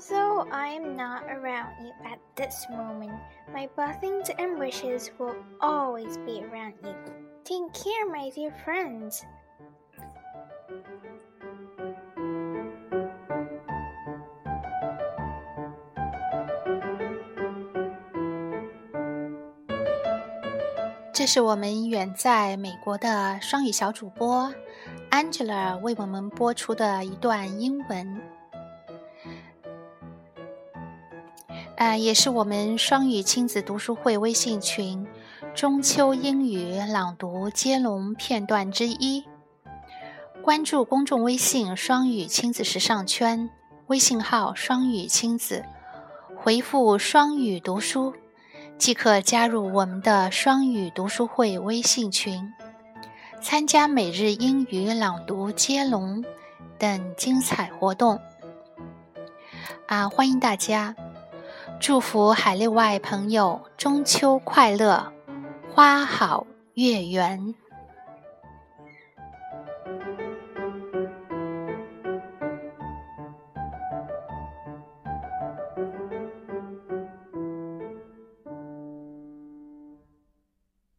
Although I am not around you at this moment, my blessings and wishes will always be around you. Take care, my dear friends. 这是我们远在美国的双语小主播 Angela 为我们播出的一段英文， 呃，也是我们双语亲子读书会微信群中秋英语朗读接龙片段之一。关注公众微信“双语亲子时尚圈”微信号“双语亲子”，回复“双语读书”。即可加入我们的双语读书会微信群，参加每日英语朗读接龙等精彩活动。啊，欢迎大家！祝福海内外朋友中秋快乐，花好月圆。